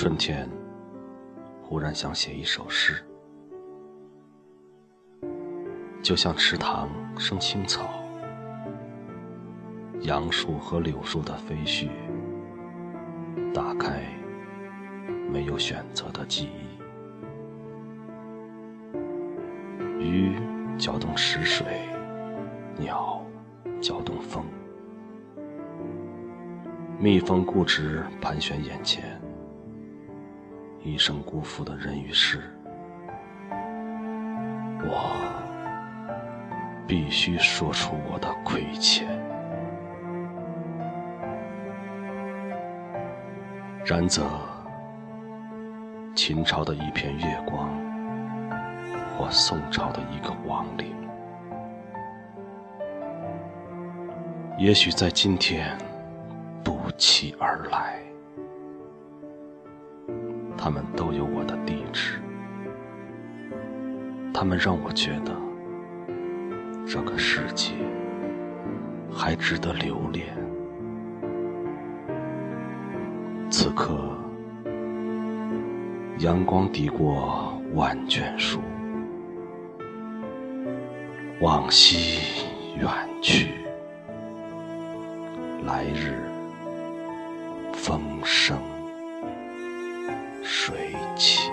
春天，忽然想写一首诗，就像池塘生青草，杨树和柳树的飞絮，打开没有选择的记忆，鱼搅动池水，鸟搅动风。蜜蜂固执盘旋眼前，一生辜负的人与事，我必须说出我的亏欠。然则，秦朝的一片月光，或宋朝的一个亡灵，也许在今天。不期而他们都有我的地址，他们让我觉得这个世界还值得留恋。此刻，阳光抵过万卷书，往昔远去，来日。风生水起。